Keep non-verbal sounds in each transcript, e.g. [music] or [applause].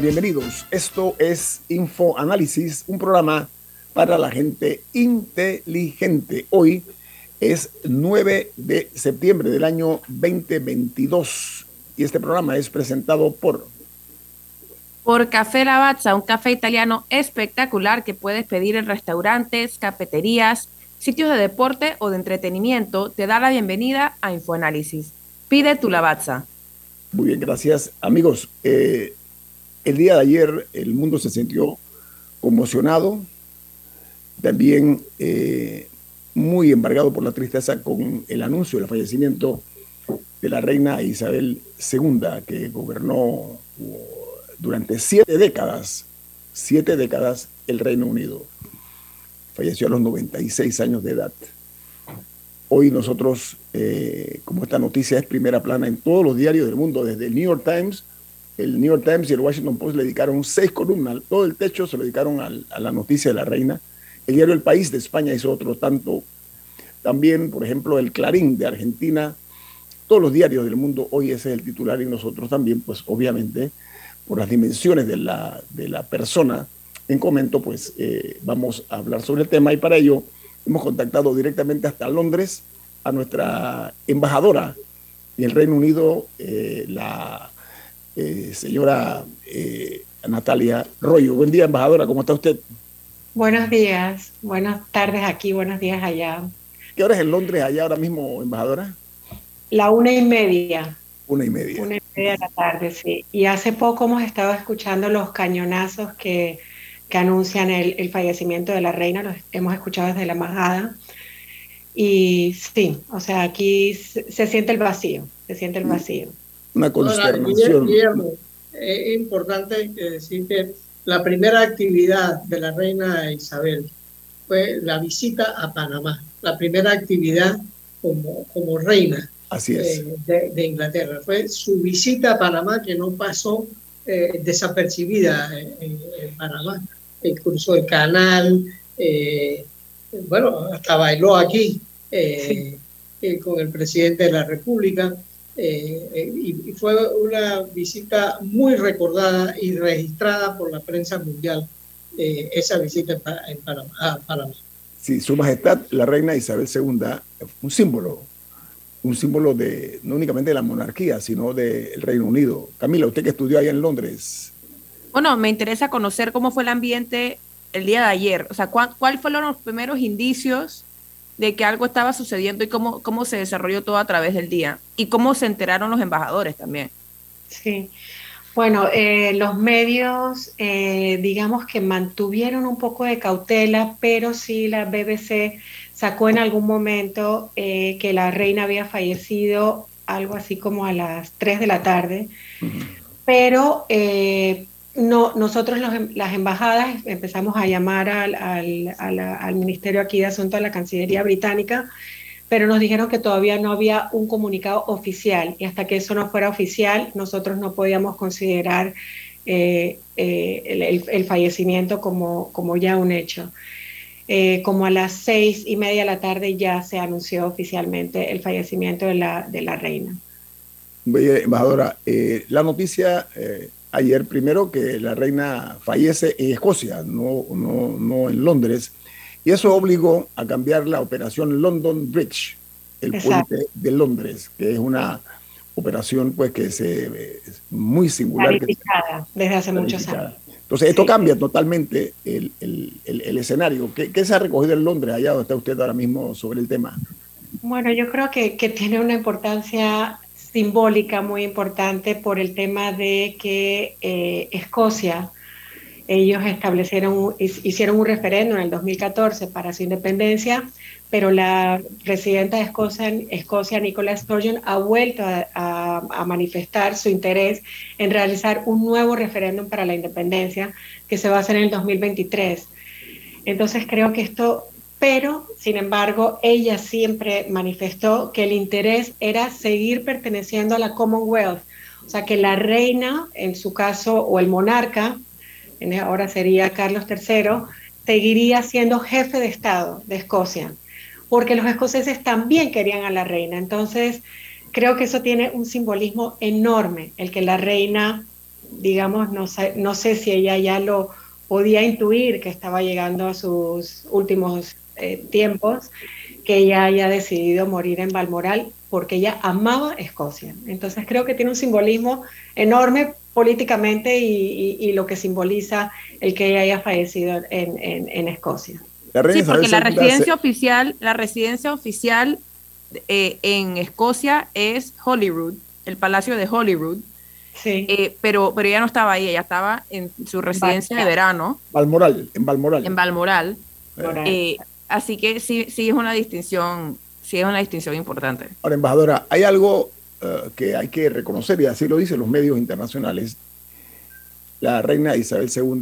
Bienvenidos. Esto es Info Análisis, un programa para la gente inteligente. Hoy es 9 de septiembre del año 2022 y este programa es presentado por... Por Café Lavazza, un café italiano espectacular que puedes pedir en restaurantes, cafeterías, sitios de deporte o de entretenimiento, te da la bienvenida a Infoanálisis. Pide tu Lavazza. Muy bien, gracias. Amigos, eh, el día de ayer el mundo se sintió conmocionado, también eh, muy embargado por la tristeza con el anuncio del fallecimiento de la reina Isabel II, que gobernó uh, durante siete décadas, siete décadas el Reino Unido. Falleció a los 96 años de edad. Hoy nosotros, eh, como esta noticia es primera plana en todos los diarios del mundo, desde el New York Times el New York Times y el Washington Post le dedicaron seis columnas, todo el techo se lo dedicaron a la noticia de la reina. El diario El País de España hizo otro tanto. También, por ejemplo, el Clarín de Argentina. Todos los diarios del mundo hoy ese es el titular y nosotros también, pues obviamente, por las dimensiones de la, de la persona en comento, pues eh, vamos a hablar sobre el tema y para ello hemos contactado directamente hasta Londres a nuestra embajadora en el Reino Unido, eh, la eh, señora eh, Natalia Royo. Buen día, embajadora, ¿cómo está usted? Buenos días, buenas tardes aquí, buenos días allá. ¿Qué hora es en Londres allá ahora mismo, embajadora? La una y media. Una y media. Una y media de la tarde, sí. Y hace poco hemos estado escuchando los cañonazos que, que anuncian el, el, fallecimiento de la reina, los hemos escuchado desde la embajada. Y sí, o sea, aquí se, se siente el vacío, se siente el vacío una consternación. es importante decir que la primera actividad de la reina Isabel fue la visita a Panamá, la primera actividad como, como reina eh, de, Inglaterra. Fue su visita a Panamá que no pasó eh, desapercibida en, Panamá. cruzó el canal, eh, bueno, hasta bailó aquí con el presidente de la República. Eh, eh, y, fue una visita muy recordada y registrada por la prensa mundial, eh, esa visita en Panamá, Sí, Su Majestad, la Reina Isabel II, un símbolo, un símbolo de no únicamente de la monarquía, sino del Reino Unido. Camila, usted que estudió allá en Londres. Bueno, me interesa conocer cómo fue el ambiente el día de ayer. O sea, ¿cuáles fueron los primeros indicios de que algo estaba sucediendo y cómo, cómo se desarrolló todo a través del día y cómo se enteraron los embajadores también. Sí, bueno, eh, los medios, eh, digamos que mantuvieron un poco de cautela, pero sí la BBC sacó en algún momento eh, que la reina había fallecido algo así como a las 3 de la tarde, pero no, nosotros em, las embajadas empezamos a llamar al, al, Ministerio aquí de Asuntos de la Cancillería Británica, pero nos dijeron que todavía no había un comunicado oficial y hasta que eso no fuera oficial nosotros no podíamos considerar eh, eh, el, fallecimiento como, como ya un hecho. Eh, como a las seis y media de la tarde ya se anunció oficialmente el fallecimiento de la, de la reina. Embajadora, la noticia ayer primero que la reina fallece en Escocia, no, no, no en Londres, y eso obligó a cambiar la operación London Bridge. el puente de Londres, que es una operación pues que se es muy singular. desde hace muchos años. Entonces, esto cambia totalmente el, el, el, escenario. ¿Qué, ¿Qué, se ha recogido en Londres, allá donde está usted ahora mismo, sobre el tema? Bueno, yo creo que, que tiene una importancia simbólica muy importante por el tema de que eh, Escocia, ellos establecieron, hicieron un referéndum en el 2014 para su independencia, pero la presidenta de Escocia, Escocia Nicola Sturgeon, ha vuelto a, manifestar su interés en realizar un nuevo referéndum para la independencia que se va a hacer en el 2023. Entonces creo que esto pero sin embargo ella siempre manifestó que el interés era seguir perteneciendo a la Commonwealth, o sea que la reina, en su caso, o el monarca, ahora sería Carlos III, seguiría siendo jefe de Estado de Escocia, porque los escoceses también querían a la reina. Entonces, creo que eso tiene un simbolismo enorme, el que la reina, digamos, no sé, no sé si ella ya lo podía intuir que estaba llegando a sus últimos eh, tiempos que ella haya decidido morir en Balmoral porque ella amaba Escocia. Entonces creo que tiene un simbolismo enorme políticamente y, lo que simboliza el que ella haya fallecido en, Escocia. sí, porque la residencia oficial, la residencia oficial eh, en Escocia es Holyrood, el Palacio de Holyrood. Sí. Eh, pero, pero ella no estaba ahí, ella estaba en su residencia de verano. Balmoral, en Balmoral. En Balmoral. Así que sí, sí es una distinción, sí es una distinción importante. Ahora, embajadora, hay algo eh, que hay que reconocer, y así lo dicen los medios internacionales. La reina Isabel II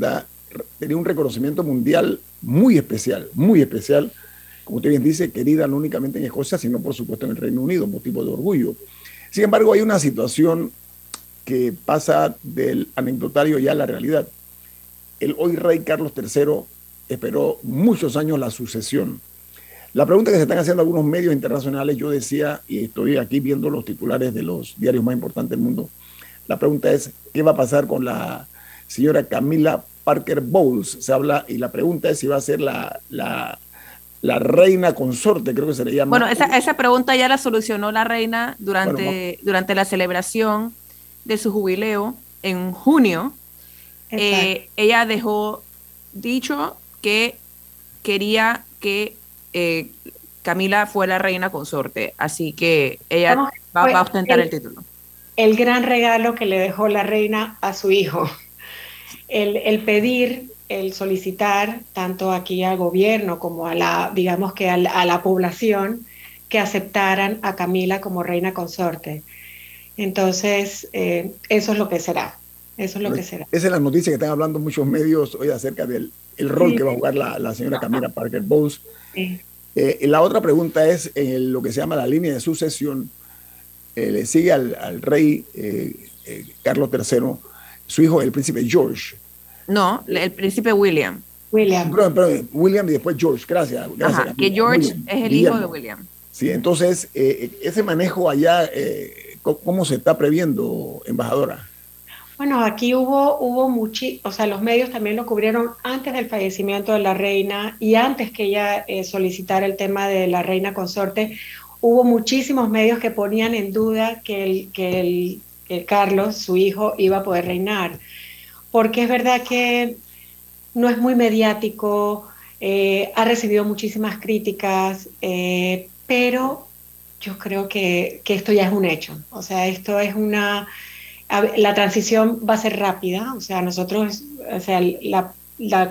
tenía un reconocimiento mundial muy especial, muy especial, como usted bien dice, querida no únicamente en Escocia, sino por supuesto en el Reino Unido, motivo de orgullo. Sin embargo, hay una situación que pasa del anecdotario ya a la realidad. El hoy rey Carlos III esperó muchos años la sucesión. La pregunta que se están haciendo algunos medios internacionales, yo decía, y estoy aquí viendo los titulares de los diarios más importantes del mundo, la pregunta es, ¿qué va a pasar con la señora Camila Parker Bowles? Se habla, y la pregunta es si va a ser la, la, reina consorte, creo que se le llama. Bueno, esa, esa pregunta ya la solucionó la reina durante, durante la celebración de su jubileo en junio. Eh, ella dejó dicho que quería que eh, Camila fuera reina consorte, así que ella va, a ostentar el, título. El gran regalo que le dejó la reina a su hijo, el, pedir, el solicitar, tanto aquí al gobierno como a la, digamos que a la, población, que aceptaran a Camila como reina consorte. Entonces, eh, eso es lo que será. Eso es lo que será. Esa es la noticia que están hablando muchos medios hoy acerca del el rol que va a jugar la, señora Camila Parker Bowles. Eh, la otra pregunta es en lo que se llama la línea de sucesión. Eh, le sigue al, rey eh, Carlos III, su hijo, el príncipe George. No, el príncipe William. William. Perdón, William y después George, gracias. gracias que George es el hijo de William. Sí, entonces, ese manejo allá, ¿cómo se está previendo, embajadora? Bueno, aquí hubo, hubo o sea, los medios también lo cubrieron antes del fallecimiento de la reina y antes que ella eh, solicitara el tema de la reina consorte, hubo muchísimos medios que ponían en duda que el, que el, Carlos, su hijo, iba a poder reinar. Porque es verdad que no es muy mediático, eh, ha recibido muchísimas críticas, eh, pero yo creo que, que esto ya es un hecho. O sea, esto es una la transición va a ser rápida, o sea, nosotros, o sea, la,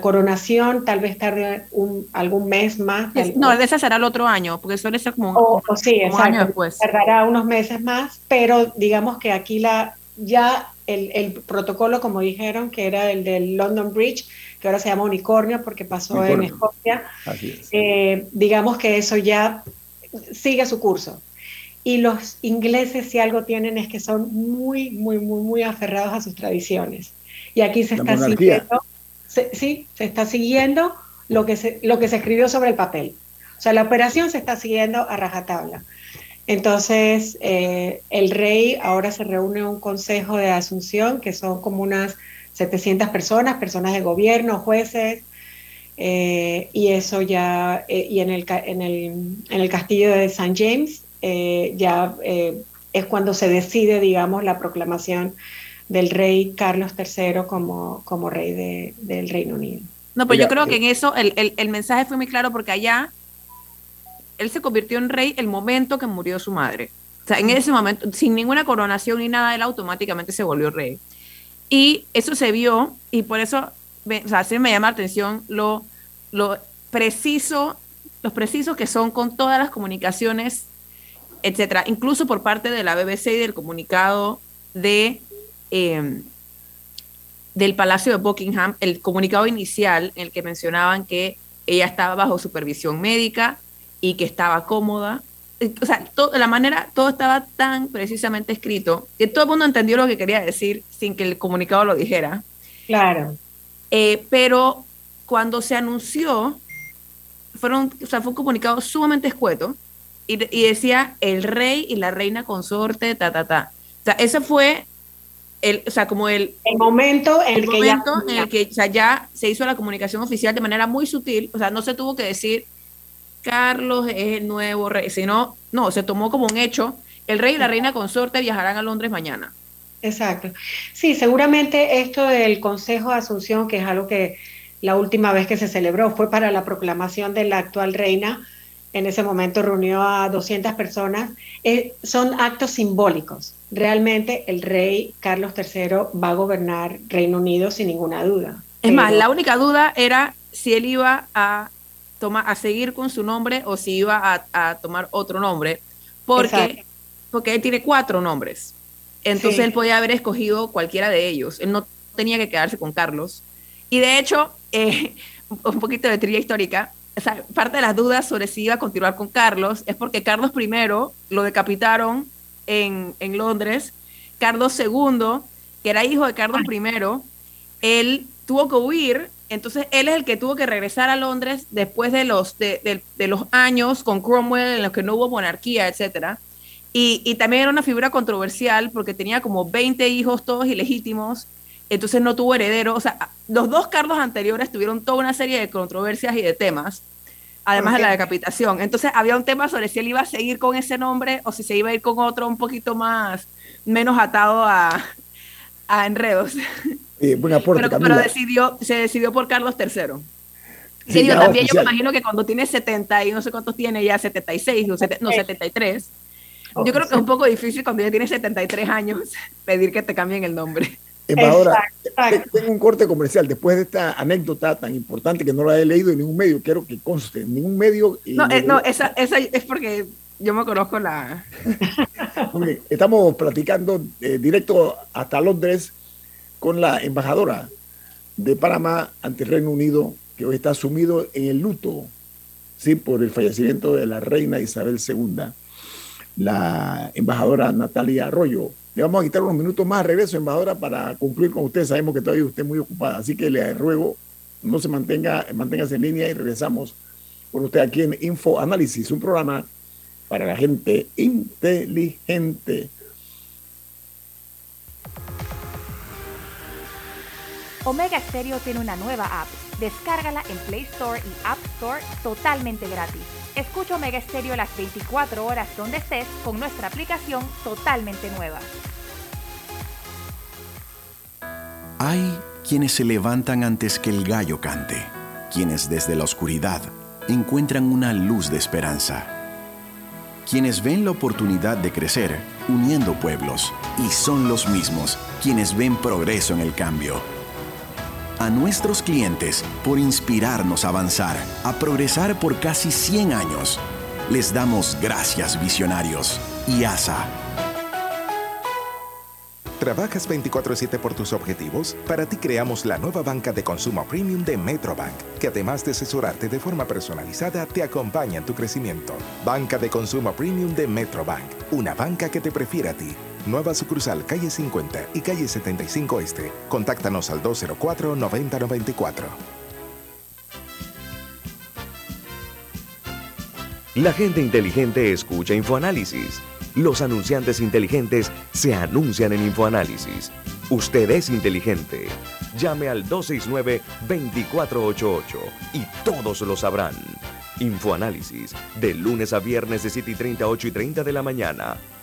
coronación tal vez tarde un, algún mes más. no, ese será el otro año, porque suele ser como, o, sí, un año después. Tardará unos meses más, pero digamos que aquí la ya el, el, protocolo, como dijeron, que era el del London Bridge, que ahora se llama Unicornio porque pasó en Escocia, eh, digamos que eso ya sigue su curso. Y los ingleses, si algo tienen, es que son muy, muy, muy, muy aferrados a sus tradiciones. Y aquí se está siguiendo, sí, se está siguiendo lo que, se, lo que se escribió sobre el papel. O sea, la operación se está siguiendo a rajatabla. Entonces, eh, el rey ahora se reúne un consejo de asunción, que son como unas 700 personas, personas de gobierno, jueces, eh, y eso ya, eh, y en el, en, el, en el castillo de St. James, eh, ya eh, es cuando se decide, digamos, la proclamación del rey Carlos III como, como rey del Reino Unido. No, pues yo creo que en eso el, el, mensaje fue muy claro porque allá él se convirtió en rey el momento que murió su madre. O sea, en ese momento, sin ninguna coronación ni nada, él automáticamente se volvió rey. Y eso se vio, y por eso, o sea, sí me llama la atención lo, lo preciso, los precisos que son con todas las comunicaciones, etcétera, incluso por parte de la BBC y del comunicado de em, del Palacio de Buckingham, el comunicado inicial en el que mencionaban que ella estaba bajo supervisión médica y que estaba cómoda. O sea, la manera, todo estaba tan precisamente escrito que todo el mundo entendió lo que quería decir sin que el comunicado lo dijera. Claro. Eh, pero cuando se anunció, fueron, o sea, fue un comunicado sumamente escueto y, decía el rey y la reina consorte, ta, ta, ta. O sea, ese fue el, o sea, como el, el momento en el, que, ya, en el que ya se hizo la comunicación oficial de manera muy sutil, o sea, no se tuvo que decir Carlos es el nuevo rey, sino, no, se tomó como un hecho, el rey y la reina consorte viajarán a Londres mañana. Exacto. Sí, seguramente esto del Consejo de Asunción, que es algo que la última vez que se celebró fue para la proclamación de la actual reina, en ese momento reunió a 200 personas, eh, son actos simbólicos. Realmente el rey Carlos III va a gobernar Reino Unido sin ninguna duda. Es más, la única duda era si él iba a, tomar, a seguir con su nombre o si iba a, tomar otro nombre, porque, porque él tiene cuatro nombres. Entonces él podía haber escogido cualquiera de ellos. Él no tenía que quedarse con Carlos. Y de hecho, eh, [laughs] un poquito de trilla histórica, parte de las dudas sobre si iba a continuar con Carlos es porque Carlos I lo decapitaron en, Londres. Carlos II, que era hijo de Carlos I, él tuvo que huir, entonces él es el que tuvo que regresar a Londres después de los, de, los años con Cromwell en los que no hubo monarquía, etc. Y, y, también era una figura controversial porque tenía como 20 hijos todos ilegítimos, entonces no tuvo heredero. O sea, los dos Carlos anteriores tuvieron toda una serie de controversias y de temas además de la decapitación. Entonces había un tema sobre si él iba a seguir con ese nombre o si se iba a ir con otro un poquito más, menos atado a, a enredos. pero, decidió, se decidió por Carlos III. Sí, yo también yo me imagino que cuando tiene 70 y no sé cuántos tiene ya, 76, no, 73, yo creo que es un poco difícil cuando ya tiene 73 años [laughs] pedir que te cambien el nombre. Embajadora, tengo un corte comercial. Después de esta anécdota tan importante que no la he leído en ningún medio, quiero que conste, en ningún medio. No, eh, no esa, esa, es porque yo me conozco la. [laughs] estamos platicando eh, directo hasta Londres con la embajadora de Panamá ante el Reino Unido, que hoy está sumido en el luto ¿sí? por el fallecimiento de la reina Isabel II, la embajadora Natalia Arroyo le vamos a quitar unos minutos más. Regreso, embajadora, para concluir con usted. Sabemos que todavía usted es muy ocupada, así que le ruego no se mantenga, manténgase en línea y regresamos con usted aquí en Info Análisis, un programa para la gente inteligente. Omega Stereo tiene una nueva app. Descárgala en Play Store y App Store totalmente gratis. Escucha Omega Stereo las 24 horas donde estés con nuestra aplicación totalmente nueva. Hay quienes se levantan antes que el gallo cante, quienes desde la oscuridad encuentran una luz de esperanza, quienes ven la oportunidad de crecer uniendo pueblos y son los mismos quienes ven progreso en el cambio. A nuestros clientes por inspirarnos a avanzar, a progresar por casi 100 años. Les damos gracias visionarios y ASA ¿Trabajas 24/7 por tus objetivos? Para ti creamos la nueva banca de consumo premium de Metrobank, que además de asesorarte de forma personalizada, te acompaña en tu crecimiento. Banca de consumo premium de Metrobank, una banca que te prefiere a ti. Nueva sucursal calle 50 y calle 75 Este. Contáctanos al 204-9094. La gente inteligente escucha InfoAnálisis los anunciantes inteligentes se anuncian en InfoAnálisis. Usted es inteligente. Llame al 269-2488 y todos lo sabrán. Infoanálisis, de lunes a viernes de 7 y 30, 8 y 30 de la mañana,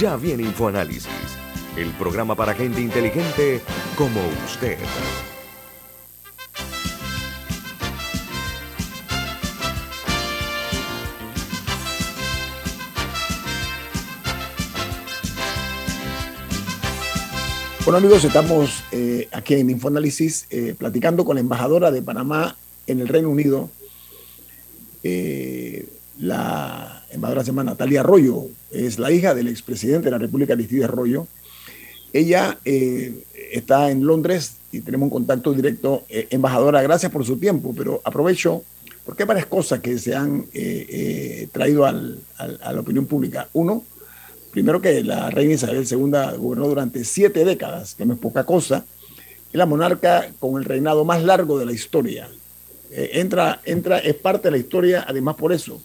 Ya viene InfoAnálisis, el programa para gente inteligente como usted. Bueno amigos, estamos eh, aquí en Infoanálisis eh, platicando con la embajadora de Panamá en el Reino Unido, eh, la embajadora se llama Natalia Arroyo, es la hija del expresidente de la República, Aristide Arroyo. Ella está en Londres y tenemos un contacto directo. embajadora, gracias por su tiempo, pero aprovecho porque hay varias cosas que se han traído a la opinión pública. Uno, primero que la reina Isabel II gobernó durante siete décadas, que no es poca cosa, es la monarca con el reinado más largo de la historia. Eh, entra, entra, es parte de la historia, además por eso.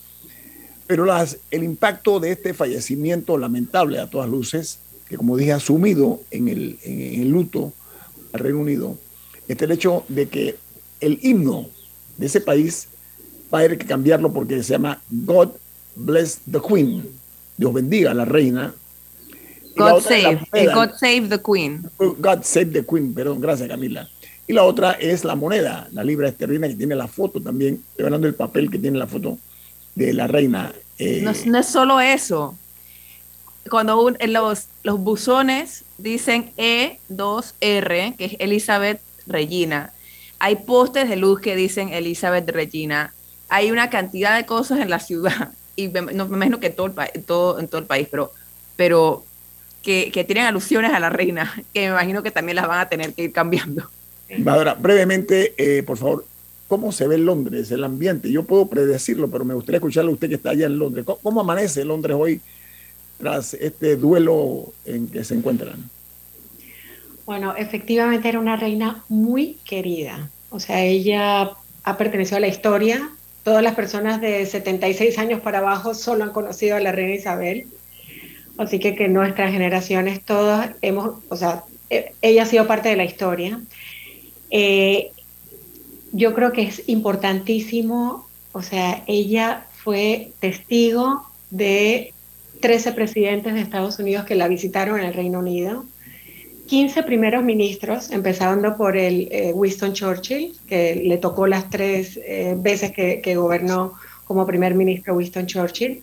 Pero las, el impacto de este fallecimiento lamentable a todas luces, que como dije, ha sumido en el, en el luto al Reino Unido, es el hecho de que el himno de ese país va a haber que cambiarlo porque se llama God Bless the Queen Dios bendiga a la reina. God save, God save the Queen. God save the Queen, perdón, gracias Camila. Y la otra es la moneda, la libra esterlina que tiene la foto también, estoy hablando del papel que tiene la foto de la reina. Eh, no, es solo eso. Cuando los, los buzones dicen E2R, que es Elizabeth Regina, hay postes de luz que dicen Elizabeth Regina, hay una cantidad de cosas en la ciudad [laughs] y me, no, me imagino que todo el, todo, en todo el país, pero, pero que, que, tienen alusiones a la reina, [laughs] que me imagino que también las van a tener que ir cambiando. Ahora, brevemente, eh, por favor, ¿cómo se ve Londres, el ambiente? Yo puedo predecirlo, pero me gustaría escucharle a usted que está allá en Londres. ¿Cómo, amanece Londres hoy tras este duelo en que se encuentran? Bueno, efectivamente era una reina muy querida. O sea, ella ha pertenecido a la historia Todas las personas de 76 años para abajo solo han conocido a la reina Isabel. Así que que nuestras generaciones todas hemos, o sea, e, ella ha sido parte de la historia. Eh, yo creo que es importantísimo, o sea, ella fue testigo de 13 presidentes de Estados Unidos que la visitaron en el Reino Unido. 15 primeros ministros, empezando por el eh, Winston Churchill, que le tocó las tres eh, veces que, gobernó como primer ministro Winston Churchill.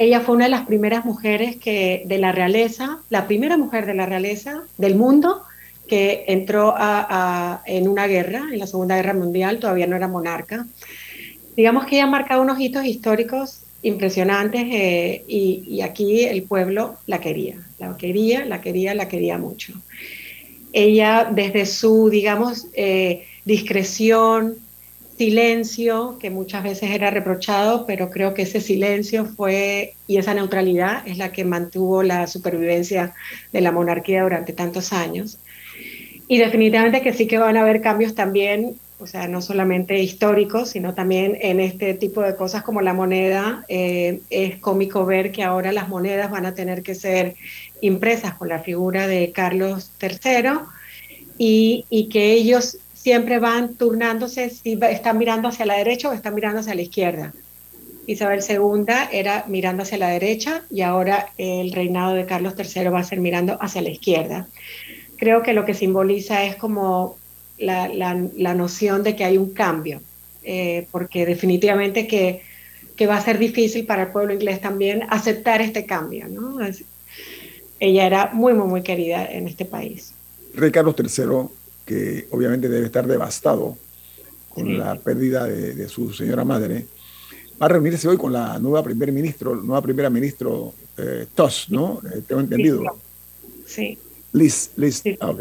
Ella fue una de las primeras mujeres que, de la realeza, la primera mujer de la realeza del mundo que entró en una guerra, en la Segunda Guerra Mundial, todavía no era monarca. Digamos que ella ha marcado unos hitos históricos impresionantes eh, y, aquí el pueblo la quería, la quería, la quería, la quería mucho. Ella desde su, digamos, eh, discreción, silencio, que muchas veces era reprochado, pero creo que ese silencio fue y esa neutralidad es la que mantuvo la supervivencia de la monarquía durante tantos años. Y definitivamente que sí que van a haber cambios también o sea, no solamente históricos, sino también en este tipo de cosas como la moneda. Eh, es cómico ver que ahora las monedas van a tener que ser impresas con la figura de Carlos III y, y que ellos siempre van turnándose si están mirando hacia la derecha o están mirando hacia la izquierda. Isabel II era mirando hacia la derecha y ahora el reinado de Carlos III va a ser mirando hacia la izquierda. Creo que lo que simboliza es como la, la, noción de que hay un cambio, eh, porque definitivamente que, que, va a ser difícil para el pueblo inglés también aceptar este cambio. ¿no? ella era muy, muy, muy querida en este país. Rey Carlos III, que obviamente debe estar devastado con la pérdida de, su señora madre, va a reunirse hoy con la nueva primer ministro, nueva primera ministro eh, ¿no? Eh, tengo entendido. Sí. Liz, Liz, ah, ok.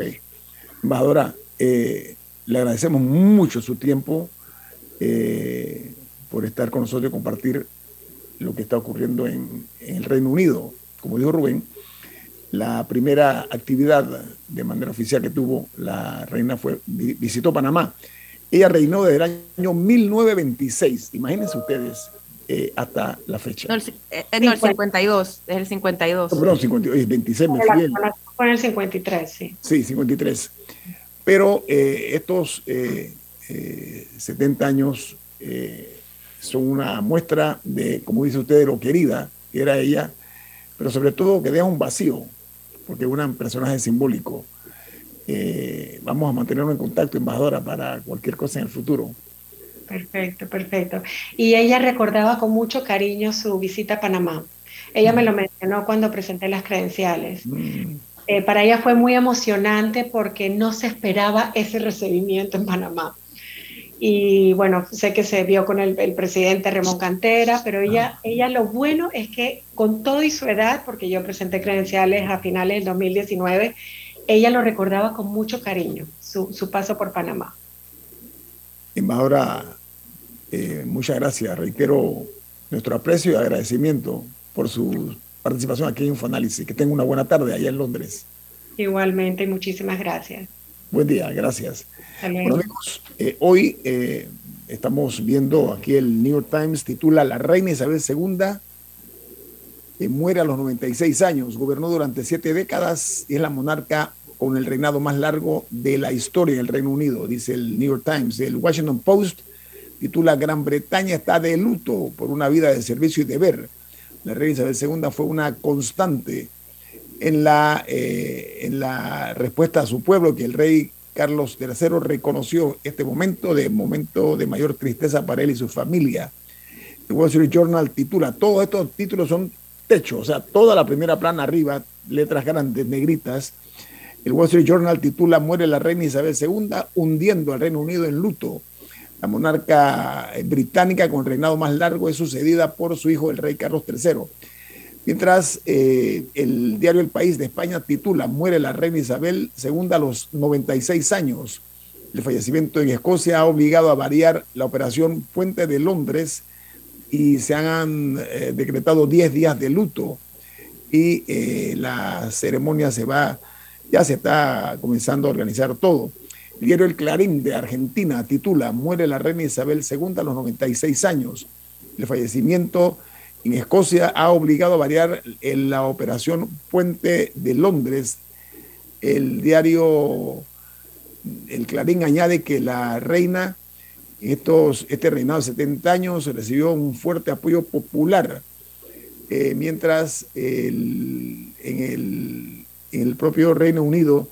Embajadora, eh, le agradecemos mucho su tiempo eh, por estar con nosotros y compartir lo que está ocurriendo en, el Reino Unido. Como dijo Rubén, la primera actividad de manera oficial que tuvo la reina fue visitó Panamá. Ella reinó desde el año 1926, imagínense ustedes, eh, hasta la fecha. No, el, eh, no, el 52, es el 52. No, perdón, 52, 26 me fui. Fue el 53, sí. Sí, 53. Pero eh, estos 70 años son una muestra de, como dice usted, de lo querida que era ella, pero sobre todo que deja un vacío, porque es un personaje simbólico. Eh, vamos a mantenerlo en contacto, embajadora, para cualquier cosa en el futuro. Perfecto, perfecto. Y ella recordaba con mucho cariño su visita a Panamá. Ella me lo mm. mencionó cuando presenté las credenciales. Mm. Eh, para ella fue muy emocionante porque no se esperaba ese recibimiento en Panamá. Y bueno, sé que se vio con el, presidente Ramón Cantera, pero ella, ah. ella lo bueno es que con todo y su edad, porque yo presenté credenciales a finales del 2019, ella lo recordaba con mucho cariño, su, su paso por Panamá. Embajadora, eh, muchas gracias. Reitero nuestro aprecio y agradecimiento por su participación aquí en Infoanálisis. Que tenga una buena tarde allá en Londres. Igualmente, muchísimas gracias. Buen día, gracias. Bueno, amigos, eh, hoy eh, estamos viendo aquí el New York Times titula La reina Isabel II que muere a los 96 años, gobernó durante siete décadas y es la monarca con el reinado más largo de la historia del Reino Unido, dice el New York Times. El Washington Post titula Gran Bretaña está de luto por una vida de servicio y deber. La reina Isabel II fue una constante en la, eh, en la respuesta a su pueblo que el rey Carlos III reconoció este momento de momento de mayor tristeza para él y su familia. El Wall Street Journal titula, todos estos títulos son techo, o sea, toda la primera plana arriba, letras grandes, negritas. El Wall Street Journal titula Muere la reina Isabel II, hundiendo al Reino Unido en luto. La monarca británica con reinado más largo es sucedida por su hijo, el rey Carlos III. Mientras eh, el diario El País de España titula Muere la reina Isabel II a los 96 años. El fallecimiento en Escocia ha obligado a variar la operación Puente de Londres y se han eh, decretado 10 días de luto y eh, la ceremonia se va, ya se está comenzando a organizar todo. El diario El Clarín de Argentina titula Muere la reina Isabel II a los 96 años. El fallecimiento en Escocia ha obligado a variar en la operación Puente de Londres. El diario El Clarín añade que la reina estos, este reinado de 70 años recibió un fuerte apoyo popular, eh, mientras en, el, en, el, propio Reino Unido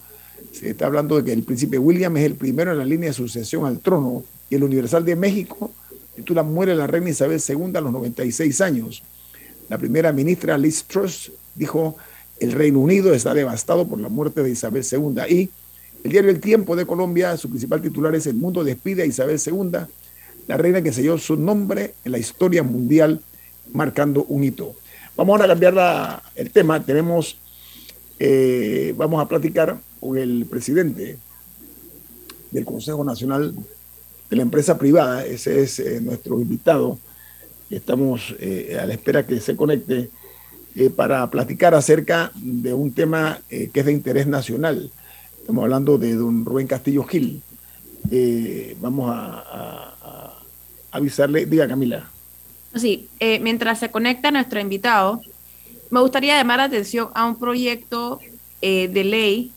se está hablando de que el príncipe William es el primero en la línea de sucesión al trono y el Universal de México titula Muere la reina Isabel II a los 96 años. La primera ministra Liz Truss dijo, el Reino Unido está devastado por la muerte de Isabel II y el diario El Tiempo de Colombia, su principal titular es El mundo despide a Isabel II, la reina que selló su nombre en la historia mundial, marcando un hito. Vamos ahora a cambiar el tema. Tenemos, eh, vamos a platicar con el presidente del Consejo Nacional de la Empresa Privada. Ese es eh, nuestro invitado. Estamos eh, a la espera que se conecte para platicar acerca de un tema que es de interés nacional Estamos hablando de don Rubén Castillo Gil. Vamos a, avisarle. Diga, Camila. Sí, mientras se conecta nuestro invitado, me gustaría llamar la atención a un proyecto eh, de ley,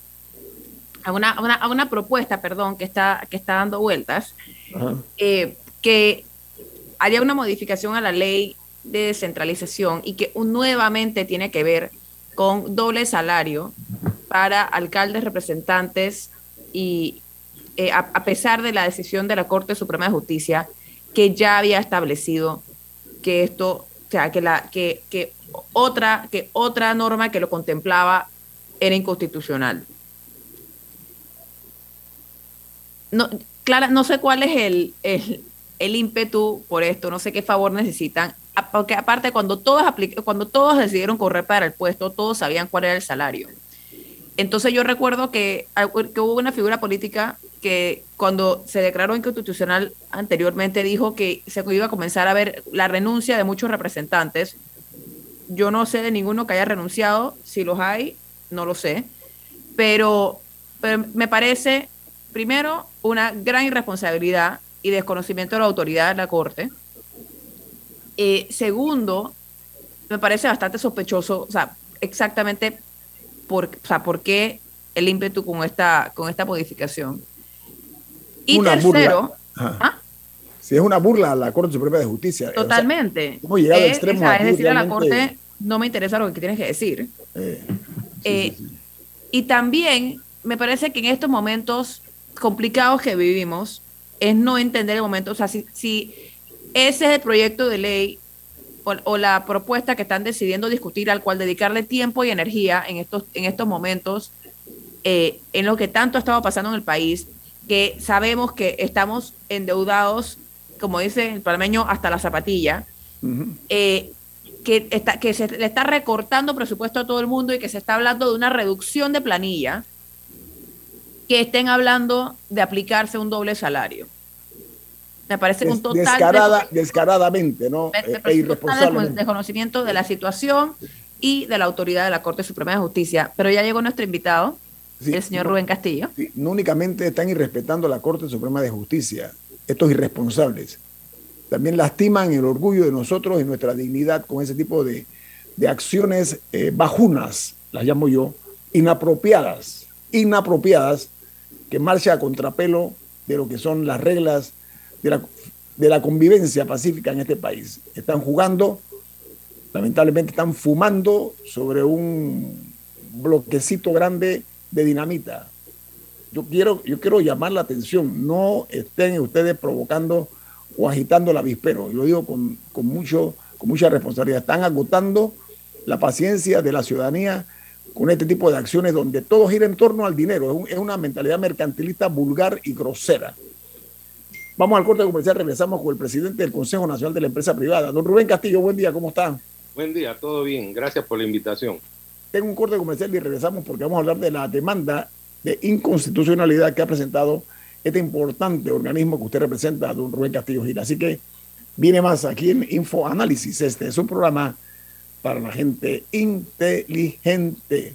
a una, a una, propuesta, perdón, que está, que está dando vueltas, que haría una modificación a la ley de descentralización y que nuevamente tiene que ver con doble salario para alcaldes, representantes y eh, a, pesar de la decisión de la Corte Suprema de Justicia que ya había establecido que esto, o sea, que, la, que, que, otra, que otra norma que lo contemplaba era inconstitucional. No, Clara, no sé cuál es el, el, ímpetu por esto, no sé qué favor necesitan, porque aparte cuando todos, cuando todos decidieron correr para el puesto, todos sabían cuál era el salario. Entonces yo recuerdo que, que, hubo una figura política que cuando se declaró inconstitucional anteriormente dijo que se iba a comenzar a ver la renuncia de muchos representantes. Yo no sé de ninguno que haya renunciado, si los hay, no lo sé, pero, me parece, primero, una gran irresponsabilidad y desconocimiento de la autoridad de la Corte. Eh, segundo, me parece bastante sospechoso, o sea, exactamente por, o sea, por qué el ímpetu con esta, con esta modificación. Y tercero, ¿ah? si es una burla a la Corte Suprema de Justicia. Totalmente. ¿Cómo llegar al eh, extremo? es decir, a la Corte no me interesa lo que tienes que decir. Eh, eh, y también me parece que en estos momentos complicados que vivimos es no entender el momento, o sea, si, si ese es el proyecto de ley o, la propuesta que están decidiendo discutir al cual dedicarle tiempo y energía en estos, en estos momentos, eh, en lo que tanto ha estado pasando en el país, que sabemos que estamos endeudados, como dice el palmeño, hasta la zapatilla, eh, que, está, que se le está recortando presupuesto a todo el mundo y que se está hablando de una reducción de planilla, que estén hablando de aplicarse un doble salario. Me parece un total Descarada, descaradamente, ¿no? Me, e irresponsablemente. desconocimiento de la situación y de la autoridad de la Corte Suprema de Justicia. Pero ya llegó nuestro invitado, el señor Rubén Castillo. no únicamente están irrespetando la Corte Suprema de Justicia, estos irresponsables también lastiman el orgullo de nosotros y nuestra dignidad con ese tipo de, de acciones eh, bajunas, las llamo yo, inapropiadas, inapropiadas, que marcha a contrapelo de lo que son las reglas de la, convivencia pacífica en este país. Están jugando, lamentablemente están fumando sobre un bloquecito grande de dinamita. Yo quiero, yo quiero llamar la atención, no estén ustedes provocando o agitando el avispero, y lo digo con, mucho, con mucha responsabilidad, están agotando la paciencia de la ciudadanía con este tipo de acciones donde todo gira en torno al dinero, es una mentalidad mercantilista vulgar y grosera. Vamos al corte comercial, regresamos con el presidente del Consejo Nacional de la Empresa Privada. Don Rubén Castillo, buen día, ¿cómo está? Buen día, todo bien, gracias por la invitación. Tengo un corte comercial y regresamos porque vamos a hablar de la demanda de inconstitucionalidad que ha presentado este importante organismo que usted representa, don Rubén Castillo Gil. Así que viene más aquí en Info Análisis. Este es un programa para la gente inteligente.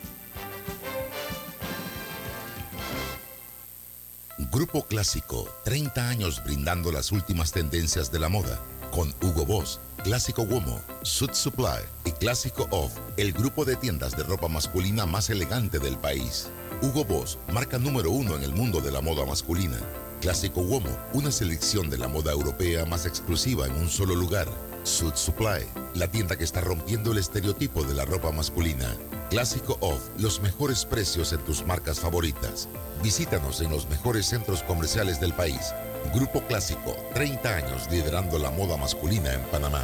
Grupo Clásico, 30 años brindando las últimas tendencias de la moda, con Hugo Boss, Clásico Womo, Suit Supply y Clásico Off, el grupo de tiendas de ropa masculina más elegante del país. Hugo Boss, marca número uno en el mundo de la moda masculina. Clásico Womo, una selección de la moda europea más exclusiva en un solo lugar. Suit Supply, la tienda que está rompiendo el estereotipo de la ropa masculina. Clásico Off, los mejores precios en tus marcas favoritas. Visítanos en los mejores centros comerciales del país. Grupo Clásico, 30 años liderando la moda masculina en Panamá.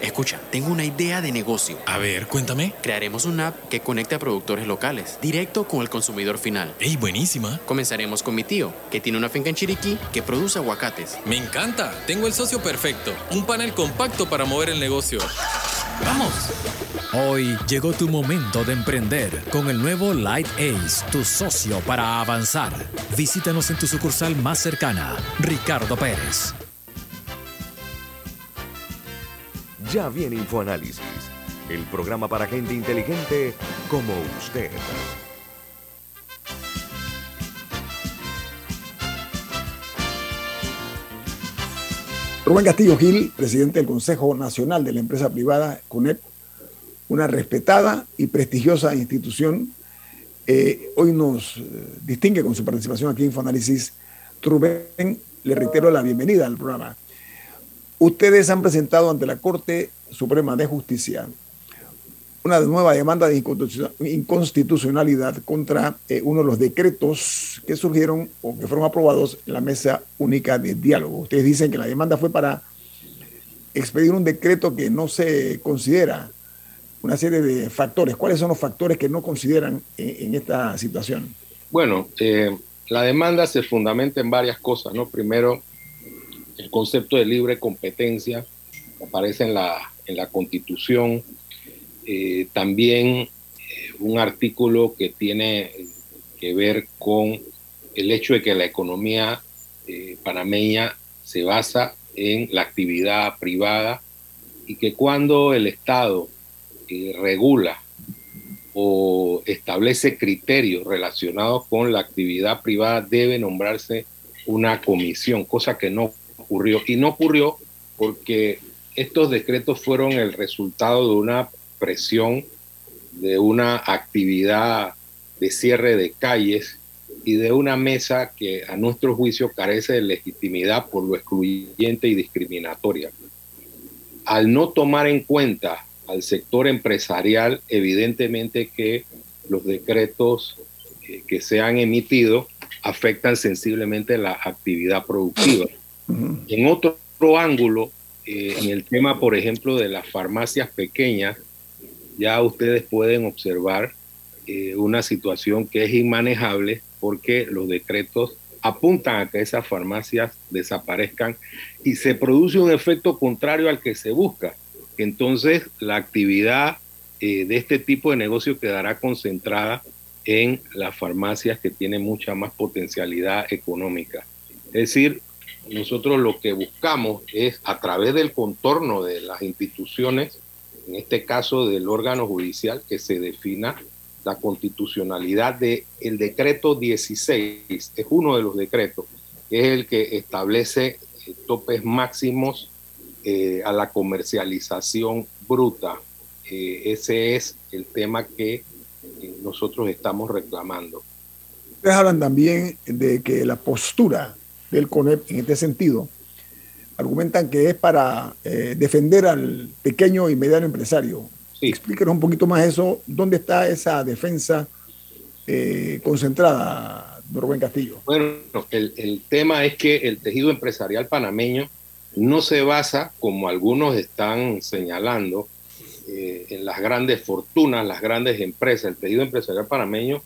Escucha, tengo una idea de negocio. A ver, cuéntame. Crearemos una app que conecte a productores locales, directo con el consumidor final. ¡Ey, buenísima! Comenzaremos con mi tío, que tiene una finca en Chiriquí que produce aguacates. Me encanta. Tengo el socio perfecto. Un panel compacto para mover el negocio. ¡Vamos! Hoy llegó tu momento de emprender con el nuevo Light Ace, tu socio para avanzar. Visítanos en tu sucursal más cercana, Ricardo Pérez. Ya viene InfoAnálisis, el programa para gente inteligente como usted. Rubén Castillo Gil, presidente del Consejo Nacional de la Empresa Privada, CONEP, una respetada y prestigiosa institución, eh, hoy nos eh, distingue con su participación aquí en Infoanálisis. Rubén, le reitero la bienvenida al programa. Ustedes han presentado ante la Corte Suprema de Justicia una nueva demanda de inconstitucionalidad contra eh, uno de los decretos que surgieron o que fueron aprobados en la mesa única de diálogo. Ustedes dicen que la demanda fue para expedir un decreto que no se considera una serie de factores. ¿Cuáles son los factores que no consideran en, esta situación? Bueno, eh, la demanda se fundamenta en varias cosas, ¿no? Primero, el concepto de libre competencia aparece en la, en la Constitución eh, también eh, un artículo que tiene que ver con el hecho de que la economía eh, panameña se basa en la actividad privada y que cuando el Estado regula o establece criterios relacionados con la actividad privada debe nombrarse una comisión, cosa que no ocurrió. Y no ocurrió porque estos decretos fueron el resultado de una presión de una actividad de cierre de calles y de una mesa que a nuestro juicio carece de legitimidad por lo excluyente y discriminatoria. Al no tomar en cuenta al sector empresarial, evidentemente que los decretos que se han emitido afectan sensiblemente la actividad productiva. En otro, ángulo, eh, en el tema, por ejemplo, de las farmacias pequeñas, ya ustedes pueden observar eh, una situación que es inmanejable porque los decretos apuntan a que esas farmacias desaparezcan y se produce un efecto contrario al que se busca. Entonces, la actividad eh, de este tipo de negocio quedará concentrada en las farmacias que tienen mucha más potencialidad económica. Es decir, nosotros lo que buscamos es a través del contorno de las instituciones en este caso del órgano judicial, que se defina la constitucionalidad del el decreto 16, es uno de los decretos, es el que establece eh, topes máximos eh, a la comercialización bruta. Eh, ese es el tema que nosotros estamos reclamando. Ustedes hablan también de que la postura del CONEP en este sentido argumentan que es para eh, defender al pequeño y mediano empresario. Explíquenos un poquito más eso, ¿dónde está esa defensa eh, concentrada, Rubén Castillo? Bueno, el, tema es que el tejido empresarial panameño no se basa, como algunos están señalando, eh, en las grandes fortunas, las grandes empresas. El tejido empresarial panameño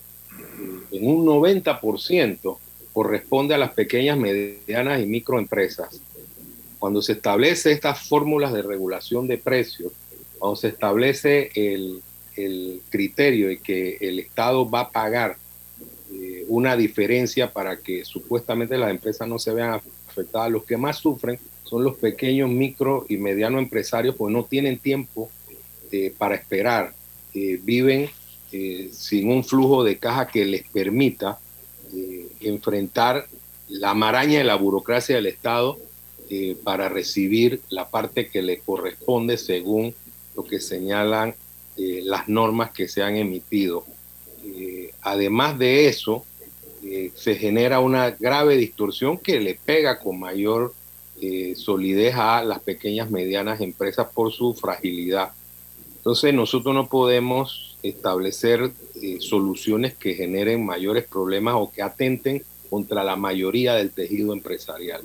en un 90% corresponde a las pequeñas, medianas y microempresas cuando se establece estas fórmulas de regulación de precios, cuando se establece el, criterio de que el Estado va a pagar eh, una diferencia para que supuestamente las empresas no se vean afectadas, los que más sufren son los pequeños, micro y medianos empresarios, porque no tienen tiempo eh, para esperar, eh, viven sin un flujo de caja que les permita enfrentar la maraña de la burocracia del Estado eh, para recibir la parte que le corresponde según lo que señalan eh, las normas que se han emitido. Eh, además de eso, se genera una grave distorsión que le pega con mayor solidez a las pequeñas medianas empresas por su fragilidad. Entonces nosotros no podemos establecer soluciones que generen mayores problemas o que atenten contra la mayoría del tejido empresarial.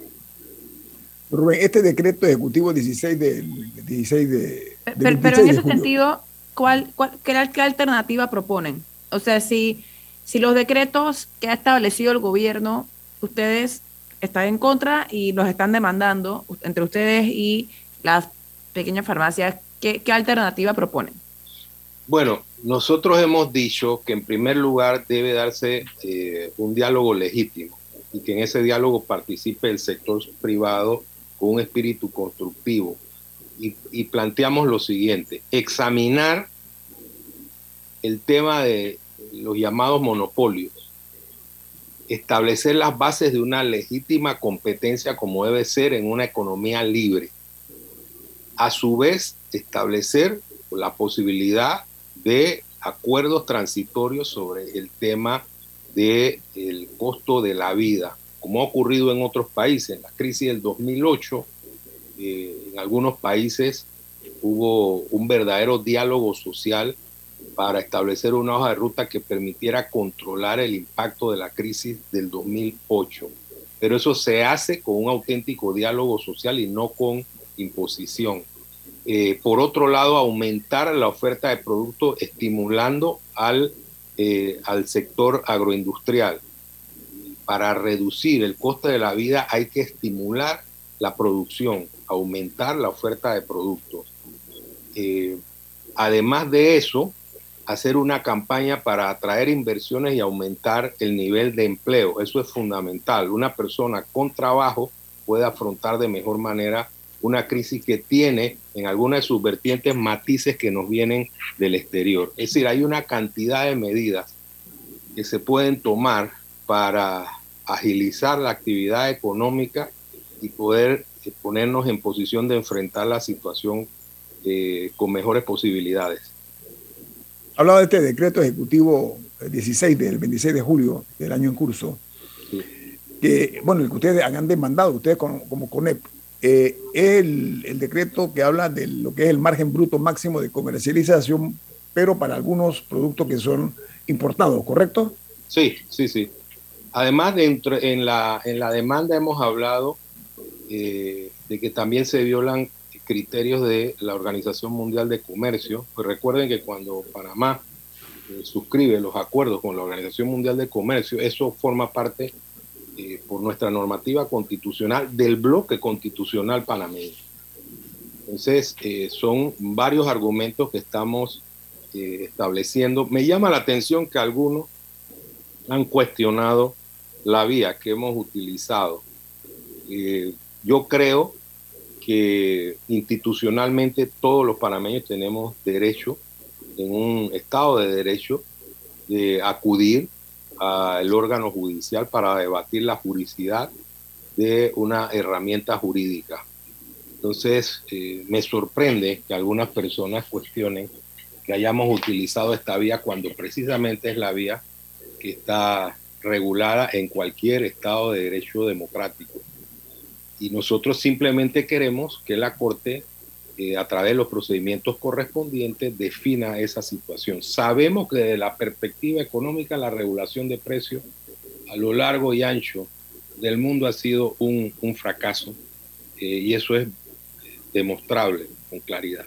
Rubén, este decreto ejecutivo 16 de, 16 de, pero, pero, en ese sentido, ¿cuál, qué, alternativa proponen? O sea, si, si los decretos que ha establecido el gobierno, ustedes están en contra y los están demandando entre ustedes y las pequeñas farmacias ¿Qué, alternativa proponen? Bueno, nosotros hemos dicho que en primer lugar debe darse eh, un diálogo legítimo y que en ese diálogo participe el sector privado con un espíritu constructivo. y planteamos lo siguiente, examinar el tema de los llamados monopolios, establecer las bases de una legítima competencia como debe ser en una economía libre. A su vez, establecer la posibilidad de acuerdos transitorios sobre el tema del el costo de la vida, como ha ocurrido en otros países. En la crisis del 2008, eh, en algunos países hubo un verdadero diálogo social para establecer una hoja de ruta que permitiera controlar el impacto de la crisis del 2008. Pero eso se hace con un auténtico diálogo social y no con imposición. Eh, por otro lado, aumentar la oferta de productos estimulando al, eh, al sector agroindustrial. Para reducir el coste de la vida hay que estimular la producción, aumentar la oferta de productos. Eh, además de eso, hacer una campaña para atraer inversiones y aumentar el nivel de empleo. Eso es fundamental. Una persona con trabajo puede afrontar de mejor manera una crisis que tiene en algunas de sus vertientes matices que nos vienen del exterior. Es decir, hay una cantidad de medidas que se pueden tomar para agilizar la actividad económica y poder ponernos en posición de enfrentar la situación eh, con mejores posibilidades. Hablaba de este decreto ejecutivo 16 del 26 de julio del año en curso, que, bueno, el que ustedes han demandado, ustedes como, como CONEP, eh, el, el, decreto que habla de lo que es el margen bruto máximo de comercialización, pero para algunos productos que son importados, ¿correcto? Sí, sí, sí. Además, dentro, en, la, en la demanda hemos hablado eh, de que también se violan criterios de la Organización Mundial de Comercio. Pues recuerden que cuando Panamá eh, suscribe los acuerdos con la Organización Mundial de Comercio, eso forma parte eh, por nuestra normativa constitucional del bloque constitucional panameño. Entonces, son varios argumentos que estamos estableciendo. Me llama la atención que algunos han cuestionado la vía que hemos utilizado. yo creo que institucionalmente todos los panameños tenemos derecho, en un Estado de Derecho, de acudir al órgano judicial para debatir la juridicidad de una herramienta jurídica. Entonces, eh, me sorprende que algunas personas cuestionen que hayamos utilizado esta vía cuando precisamente es la vía que está regulada en cualquier Estado de Derecho democrático y nosotros simplemente queremos que la Corte, eh, a través de los procedimientos correspondientes, defina esa situación. Sabemos que desde la perspectiva económica, la regulación de precios a lo largo y ancho del mundo ha sido un, fracaso eh, y eso es demostrable con claridad.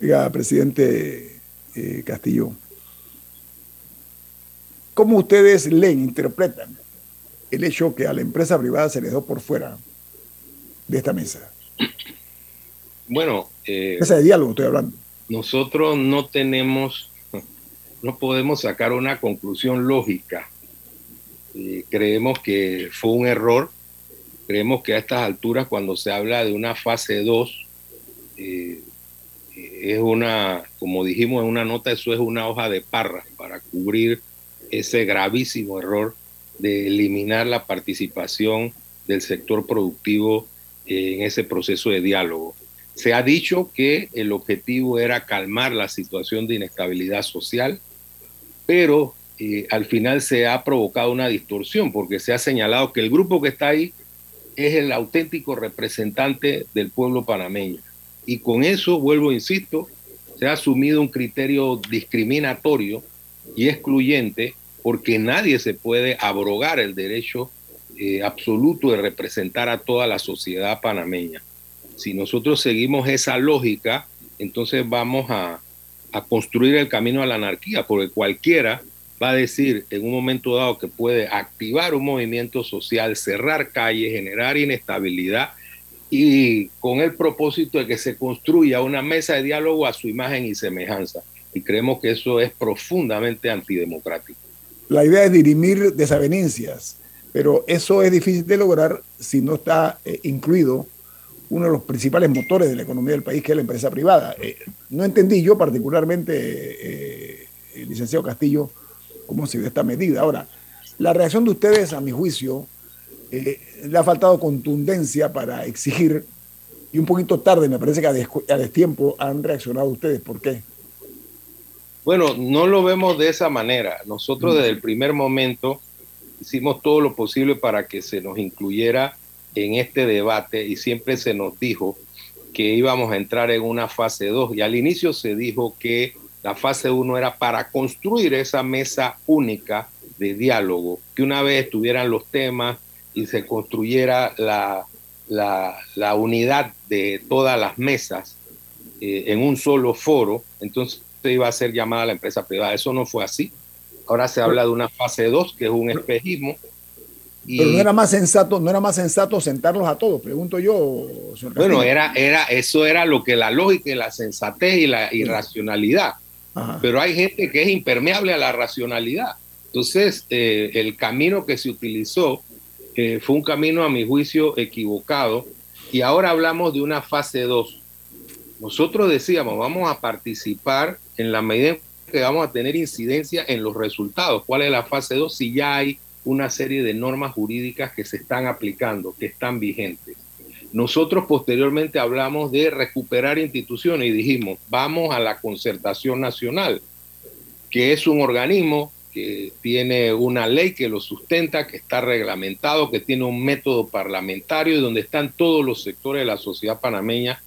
Diga, presidente eh, Castillo, ¿cómo ustedes leen, interpretan el hecho que a la empresa privada se le dio por fuera de esta mesa? Bueno, eh, mesa de diálogo estoy hablando. Nosotros no tenemos, [laughs] no podemos sacar una conclusión lógica. Eh, creemos que fue un error. Creemos que a estas alturas, cuando se habla de una fase 2, eh, es una, como dijimos en una nota, eso es una hoja de parra para cubrir ese gravísimo error de eliminar la participación del sector productivo en ese proceso de diálogo. Se ha dicho que el objetivo era calmar la situación de inestabilidad social, pero eh, al final se ha provocado una distorsión porque se ha señalado que el grupo que está ahí es el auténtico representante del pueblo panameño. Y con eso, vuelvo, insisto, se ha asumido un criterio discriminatorio y excluyente porque nadie se puede abrogar el derecho eh, absoluto de representar a toda la sociedad panameña. Si nosotros seguimos esa lógica, entonces vamos a, a construir el camino a la anarquía, porque cualquiera va a decir en un momento dado que puede activar un movimiento social, cerrar calles, generar inestabilidad y con el propósito de que se construya una mesa de diálogo a su imagen y semejanza. Y creemos que eso es profundamente antidemocrático. La idea es dirimir desavenencias, pero eso es difícil de lograr si no está eh, incluido uno de los principales motores de la economía del país, que es la empresa privada. Eh, no entendí yo particularmente, eh, el licenciado Castillo, cómo se ve esta medida. Ahora, la reacción de ustedes, a mi juicio, eh, le ha faltado contundencia para exigir y un poquito tarde, me parece que a, destiempo han reaccionado ustedes. ¿Por qué? Bueno, no lo vemos de esa manera. Nosotros desde el primer momento hicimos todo lo posible para que se nos incluyera en este debate y siempre se nos dijo que íbamos a entrar en una fase 2 y al inicio se dijo que la fase 1 era para construir esa mesa única de diálogo, que una vez estuvieran los temas y se construyera la, la, unidad de todas las mesas eh, en un solo foro, entonces iba a ser llamada la empresa privada. Eso no fue así. Ahora se habla de una fase 2, que es un espejismo. Pero no era más sensato, no era más sensato sentarlos a todos, pregunto yo, señor Bueno, era, era, eso era lo que la lógica y la sensatez y la irracionalidad. Pero hay gente que es impermeable a la racionalidad. Entonces, eh, el camino que se utilizó fue un camino a mi juicio equivocado y ahora hablamos de una fase 2. Nosotros decíamos, vamos a participar en la medida que vamos a tener incidencia en los resultados. ¿Cuál es la fase 2? Si ya hay una serie de normas jurídicas que se están aplicando, que están vigentes. Nosotros posteriormente hablamos de recuperar instituciones y dijimos, vamos a la concertación nacional, que es un organismo que tiene una ley que lo sustenta, que está reglamentado, que tiene un método parlamentario y donde están todos los sectores de la sociedad panameña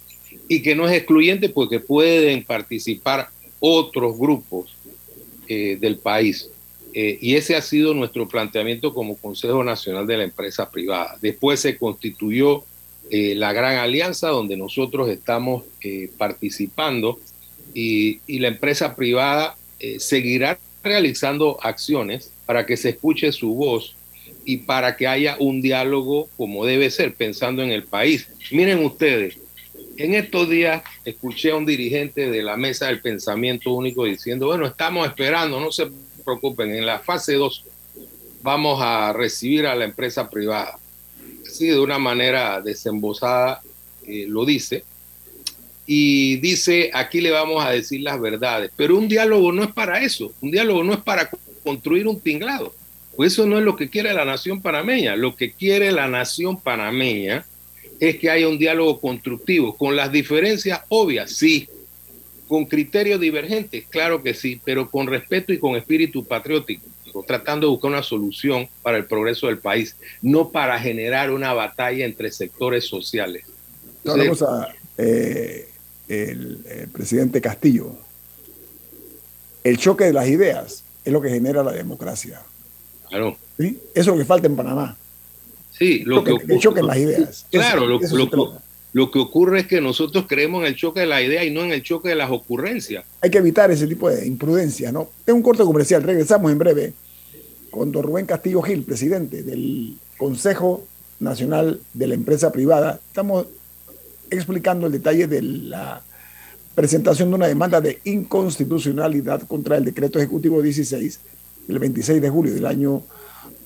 y que no es excluyente porque pueden participar otros grupos eh, del país. Eh, y ese ha sido nuestro planteamiento como Consejo Nacional de la Empresa Privada. Después se constituyó eh, la Gran Alianza donde nosotros estamos participando y, y, la empresa privada seguirá realizando acciones para que se escuche su voz y para que haya un diálogo como debe ser, pensando en el país. Miren ustedes, en estos días escuché a un dirigente de la Mesa del Pensamiento Único diciendo, bueno, estamos esperando, no se preocupen, en la fase 2 vamos a recibir a la empresa privada. Así de una manera desembosada eh, lo dice, y dice, aquí le vamos a decir las verdades. Pero un diálogo no es para eso, un diálogo no es para construir un tinglado. Pues eso no es lo que quiere la nación panameña. Lo que quiere la nación panameña es que haya un diálogo constructivo, con las diferencias obvias, sí, con criterios divergentes, claro que sí, pero con respeto y con espíritu patriótico, tratando de buscar una solución para el progreso del país, no para generar una batalla entre sectores sociales. vamos a, eh, el, presidente Castillo, el choque de las ideas es lo que genera la democracia. Claro. ¿Sí? Eso es lo que falta en Panamá. Sí, lo que, el choque de las ideas. Claro, lo, lo, que ocurre es que nosotros creemos en el choque de las ideas y no en el choque de las ocurrencias. Hay que evitar ese tipo de imprudencia, ¿no? Tengo un corte comercial, regresamos en breve con don Rubén Castillo Gil, presidente del Consejo Nacional de la Empresa Privada. Estamos explicando el detalle de la presentación de una demanda de inconstitucionalidad contra el decreto ejecutivo 16 del 26 de julio del año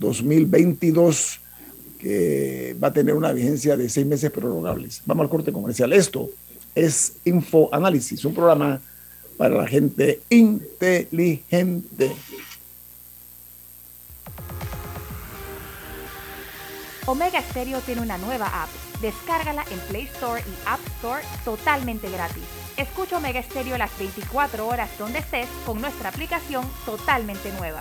2022 que va a tener una vigencia de seis meses prorrogables. Vamos al corte comercial. Esto es Info Análisis, un programa para la gente inteligente. Omega Stereo tiene una nueva app. Descárgala en Play Store y App Store totalmente gratis. Escucha Omega Stereo las 24 horas donde estés con nuestra aplicación totalmente nueva.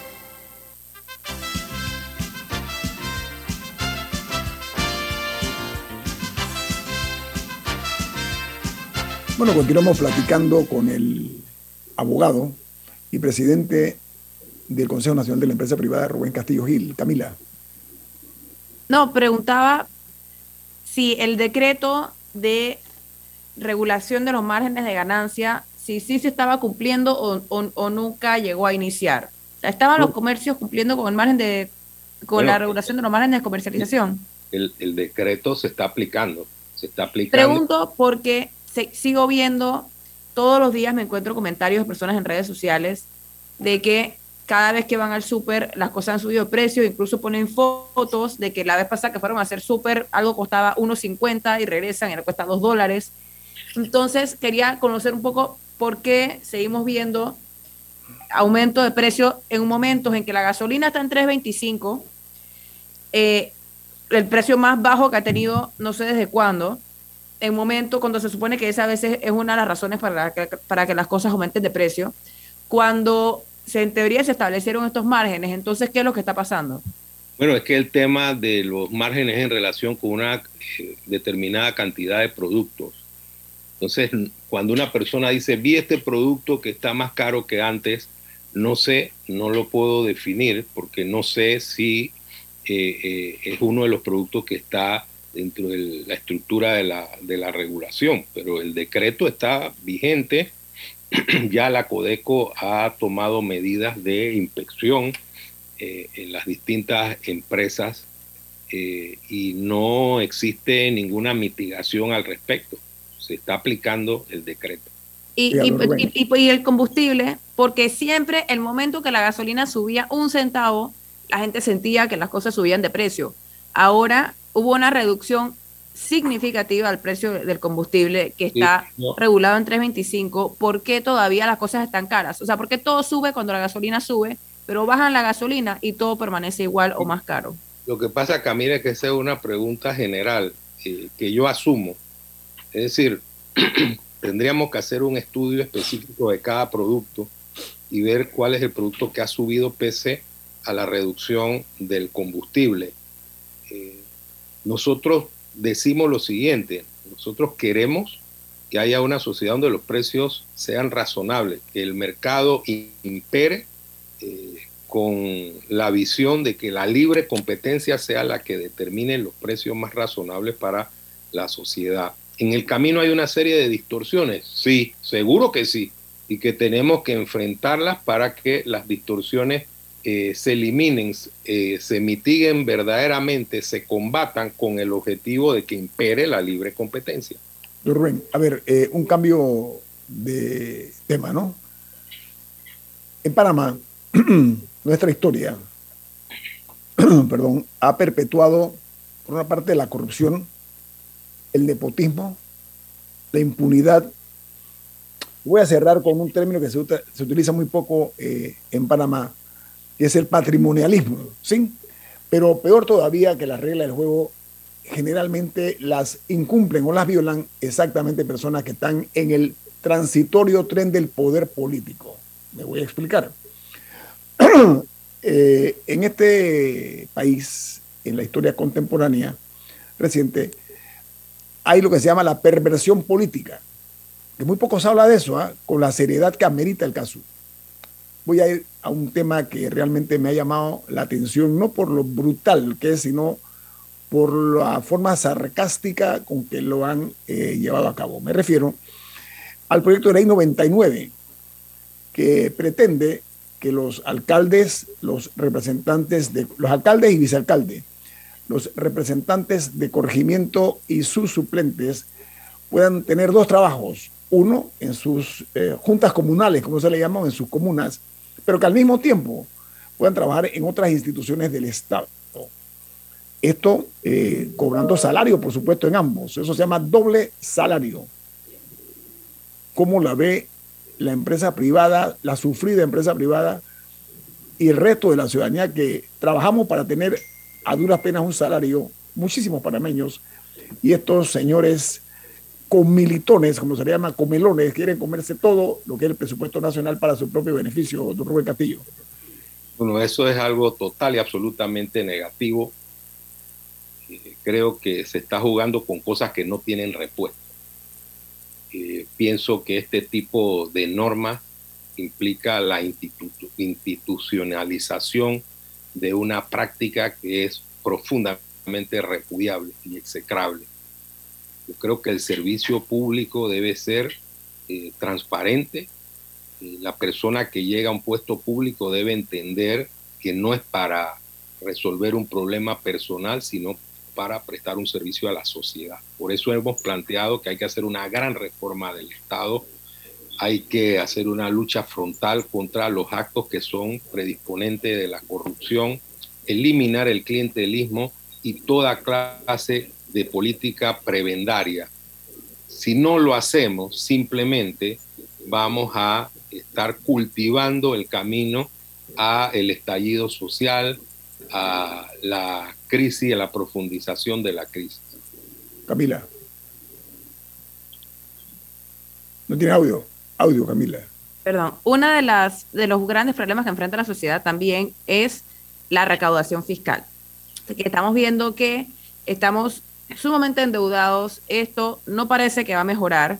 Bueno, continuamos platicando con el abogado y presidente del Consejo Nacional de la Empresa Privada, Rubén Castillo Gil. Camila. No, preguntaba si el decreto de regulación de los márgenes de ganancia, si sí se estaba cumpliendo o, nunca llegó a iniciar. O sea, ¿Estaban los comercios cumpliendo con el margen de, con la regulación de los márgenes de comercialización? El, el decreto se está aplicando, se está aplicando. Pregunto porque sigo viendo, todos los días me encuentro comentarios de personas en redes sociales de que cada vez que van al súper las cosas han subido de precio, incluso ponen fotos de que la vez pasada que fueron a hacer súper algo costaba 1.50 y regresan y le cuesta 2 dólares. Entonces quería conocer un poco por qué seguimos viendo aumento de precio en momentos en que la gasolina está en 3.25, eh, el precio más bajo que ha tenido no sé desde cuándo, en momento cuando se supone que esa a veces es una de las razones para que, para que las cosas aumenten de precio, cuando se, en teoría se establecieron estos márgenes, entonces, ¿qué es lo que está pasando? Bueno, es que el tema de los márgenes en relación con una determinada cantidad de productos. Entonces, cuando una persona dice, vi este producto que está más caro que antes, no sé, no lo puedo definir porque no sé si eh, eh, es uno de los productos que está dentro de la estructura de la, de la regulación, pero el decreto está vigente, [clears throat] ya la Codeco ha tomado medidas de inspección eh, en las distintas empresas eh, y no existe ninguna mitigación al respecto. Se está aplicando el decreto. Y, y, y, el combustible, porque siempre el momento que la gasolina subía un centavo, la gente sentía que las cosas subían de precio. Ahora hubo una reducción significativa al precio del combustible que está regulado en 3.25, ¿por qué todavía las cosas están caras? O sea, ¿por qué todo sube cuando la gasolina sube, pero bajan la gasolina y todo permanece igual o más caro? Lo que pasa, Camila, es que esa es una pregunta general eh, que yo asumo. Es decir, [clears throat] tendríamos que hacer un estudio específico de cada producto y ver cuál es el producto que ha subido pese a la reducción del combustible. Eh, nosotros decimos lo siguiente, nosotros queremos que haya una sociedad donde los precios sean razonables, que el mercado impere eh, con la visión de que la libre competencia sea la que determine los precios más razonables para la sociedad. En el camino hay una serie de distorsiones, sí, seguro que sí, y que tenemos que enfrentarlas para que las distorsiones eh, se eliminen, eh, se mitiguen verdaderamente, se combatan con el objetivo de que impere la libre competencia. Rubén, a ver, eh, un cambio de tema, ¿no? En Panamá, [clears throat] nuestra historia, [clears throat] perdón, ha perpetuado, por una parte, la corrupción, el nepotismo, la impunidad. Voy a cerrar con un término que se, se utiliza muy poco en Panamá, es el patrimonialismo, ¿sí? Pero peor todavía que las reglas del juego generalmente las incumplen o las violan exactamente personas que están en el transitorio tren del poder político. Me voy a explicar. [clears throat] Eh, en este país, en la historia contemporánea reciente, hay lo que se llama la perversión política, que muy poco se habla de eso, ¿ah? con la seriedad que amerita el caso. Voy a ir a un tema que realmente me ha llamado la atención, no por lo brutal que es, sino por la forma sarcástica con que lo han eh, llevado a cabo. Me refiero al proyecto de ley 99, que pretende que los alcaldes, los representantes de los alcaldes y vicealcaldes, los representantes de corregimiento y sus suplentes puedan tener dos trabajos, uno en sus eh, juntas comunales, como se le llama, en sus comunas, pero que al mismo tiempo puedan trabajar en otras instituciones del Estado. Esto eh, cobrando salario, por supuesto, en ambos. Eso se llama doble salario. ¿Cómo la ve la empresa privada, la sufrida empresa privada y el resto de la ciudadanía que trabajamos para tener a duras penas un salario, muchísimos panameños, y estos señores con militones, como se le llama, comelones, quieren comerse todo lo que es el presupuesto nacional para su propio beneficio, don Rubén Castillo. Bueno, eso es algo total y absolutamente negativo creo que se está jugando con cosas que no tienen respuesta. Eh, pienso que este tipo de normas implica la institucionalización de una práctica que es profundamente repudiable y execrable. Yo creo que el servicio público debe ser eh, transparente. Eh, la persona que llega a un puesto público debe entender que no es para resolver un problema personal, sino para prestar un servicio a la sociedad. Por eso hemos planteado que hay que hacer una gran reforma del Estado, hay que hacer una lucha frontal contra los actos que son predisponentes de la corrupción, eliminar el clientelismo y toda clase de política prebendaria. Si no lo hacemos, simplemente vamos a estar cultivando el camino a el estallido social, a la crisis, a la profundización de la crisis. Camila. No tiene audio. Audio, Camila. Perdón. Uno de, las, de los grandes problemas que enfrenta la sociedad también es la recaudación fiscal. Que estamos viendo que estamos sumamente endeudados. Esto no parece que va a mejorar.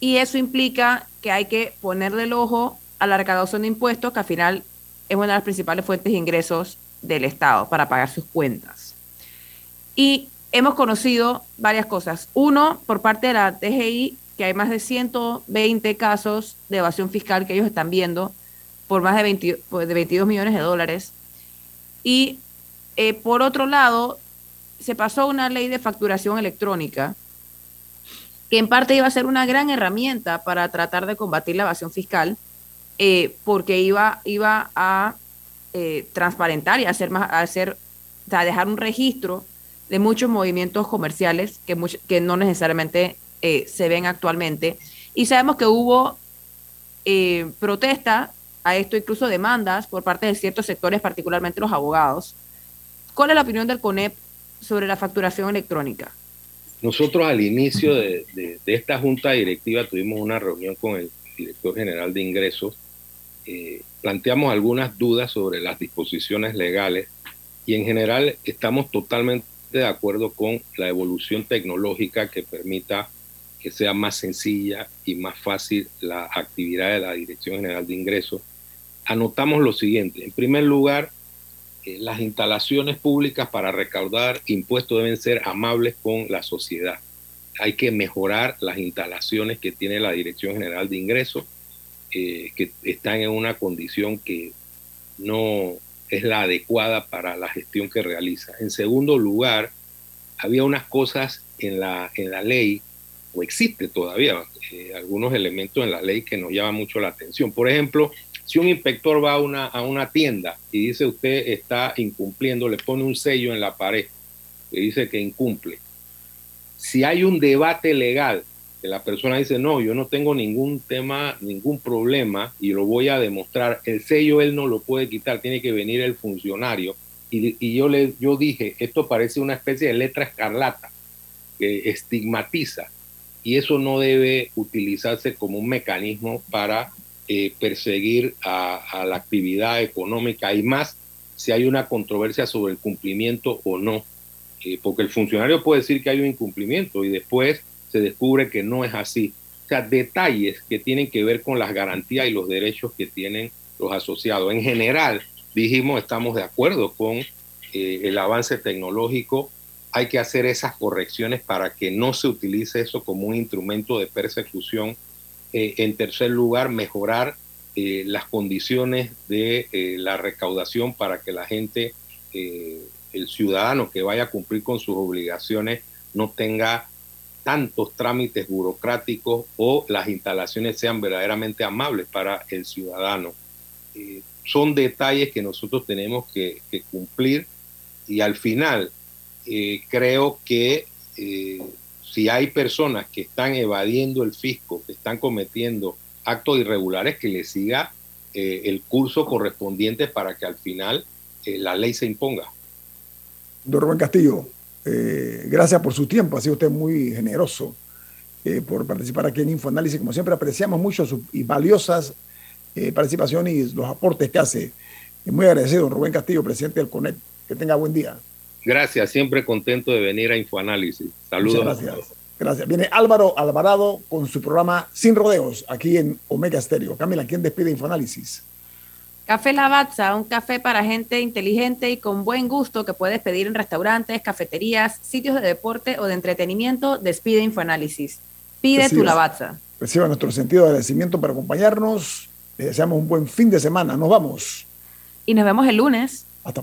Y eso implica que hay que ponerle el ojo a la recaudación de impuestos, que al final es una de las principales fuentes de ingresos del Estado para pagar sus cuentas. Y hemos conocido varias cosas. Uno, por parte de la TGI, que hay más de 120 casos de evasión fiscal que ellos están viendo por más de, pues, de 22 millones de dólares. Y eh, por otro lado, se pasó una ley de facturación electrónica que en parte iba a ser una gran herramienta para tratar de combatir la evasión fiscal, eh, porque iba, iba a eh, transparentar y hacer más, hacer, dejar un registro de muchos movimientos comerciales que, que no necesariamente eh, se ven actualmente. Y sabemos que hubo protesta a esto, incluso demandas por parte de ciertos sectores, particularmente los abogados. ¿Cuál es la opinión del CONEP sobre la facturación electrónica? Nosotros al inicio de, de esta junta directiva tuvimos una reunión con el director general de ingresos eh, planteamos algunas dudas sobre las disposiciones legales y en general estamos totalmente de acuerdo con la evolución tecnológica que permita que sea más sencilla y más fácil la actividad de la Dirección General de Ingresos. Anotamos lo siguiente. En primer lugar, las instalaciones públicas para recaudar impuestos deben ser amables con la sociedad. Hay que mejorar las instalaciones que tiene la Dirección General de Ingresos eh, que están en una condición que no es la adecuada para la gestión que realiza. En segundo lugar, había unas cosas en la, en la ley, o existe todavía eh, algunos elementos en la ley que nos llaman mucho la atención. Por ejemplo, si un inspector va a una, a una tienda y dice usted está incumpliendo, le pone un sello en la pared que dice que incumple. Si hay un debate legal la persona dice, no, yo no tengo ningún tema, ningún problema y lo voy a demostrar, el sello él no lo puede quitar, tiene que venir el funcionario. Y, yo, le, yo dije, esto parece una especie de letra escarlata que estigmatiza y eso no debe utilizarse como un mecanismo para eh, perseguir a, la actividad económica y más si hay una controversia sobre el cumplimiento o no, eh, porque el funcionario puede decir que hay un incumplimiento y después se descubre que no es así. O sea, detalles que tienen que ver con las garantías y los derechos que tienen los asociados. En general, dijimos, estamos de acuerdo con eh, el avance tecnológico, hay que hacer esas correcciones para que no se utilice eso como un instrumento de persecución. Eh, en tercer lugar, mejorar eh, las condiciones de la recaudación para que la gente, el ciudadano que vaya a cumplir con sus obligaciones, no tenga tantos trámites burocráticos o las instalaciones sean verdaderamente amables para el ciudadano. Son detalles que nosotros tenemos que, cumplir y al final eh, creo que eh, si hay personas que están evadiendo el fisco, que están cometiendo actos irregulares, que le siga eh, el curso correspondiente para que al final la ley se imponga. Don Rubén Castillo, gracias por su tiempo, ha sido usted muy generoso por participar aquí en InfoAnálisis. Como siempre, apreciamos mucho sus y valiosas eh, participación y los aportes que hace. muy agradecido, don Rubén Castillo, presidente del CONEC. Que tenga buen día. Gracias, siempre contento de venir a Infoanálisis. Saludos. gracias. Gracias. Viene Álvaro Alvarado con su programa Sin Rodeos, aquí en Omega Stereo. Camila, ¿quién despide Infoanálisis? Café Lavazza, un café para gente inteligente y con buen gusto que puedes pedir en restaurantes, cafeterías, sitios de deporte o de entretenimiento. Despide Infoanálisis. Pide tu Lavazza. Reciba nuestro sentido de agradecimiento por acompañarnos. Les deseamos un buen fin de semana. Nos vamos. Y nos vemos el lunes. Hasta.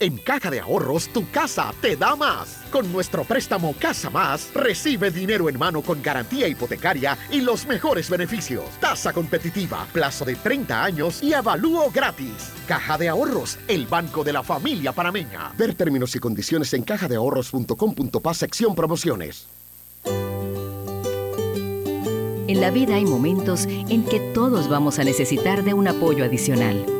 En Caja de Ahorros, tu casa te da más. Con nuestro préstamo Casa Más, recibe dinero en mano con garantía hipotecaria y los mejores beneficios. Tasa competitiva, plazo de 30 años y avalúo gratis. Caja de Ahorros, el banco de la familia panameña. Ver términos y condiciones en cajadeahorros.com.pa sección promociones. En la vida hay momentos en que todos vamos a necesitar de un apoyo adicional.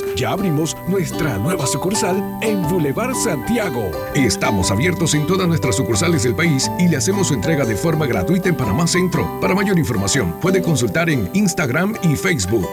ya abrimos nuestra nueva sucursal en Boulevard Santiago. Estamos abiertos en todas nuestras sucursales del país y le hacemos su entrega de forma gratuita en Panamá Centro. Para mayor información, puede consultar en Instagram y Facebook.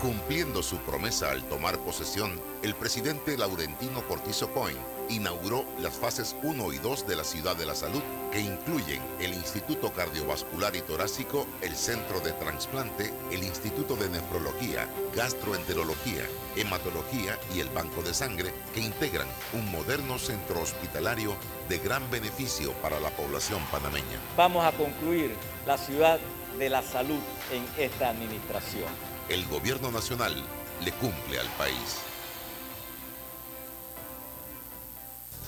Cumpliendo su promesa al tomar posesión, el presidente Laurentino Cortizo Coin inauguró las fases 1 y 2 de la Ciudad de la Salud, que incluyen el Instituto Cardiovascular y Torácico, el Centro de Transplante, el Instituto de Nefrología, Gastroenterología, Hematología y el Banco de Sangre, que integran un moderno centro hospitalario de gran beneficio para la población panameña. Vamos a concluir la Ciudad de la Salud en esta administración. El Gobierno Nacional le cumple al país.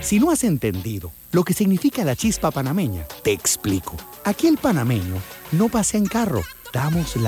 Si no has entendido lo que significa la chispa panameña, te explico. Aquí el panameño no pasea en carro, damos la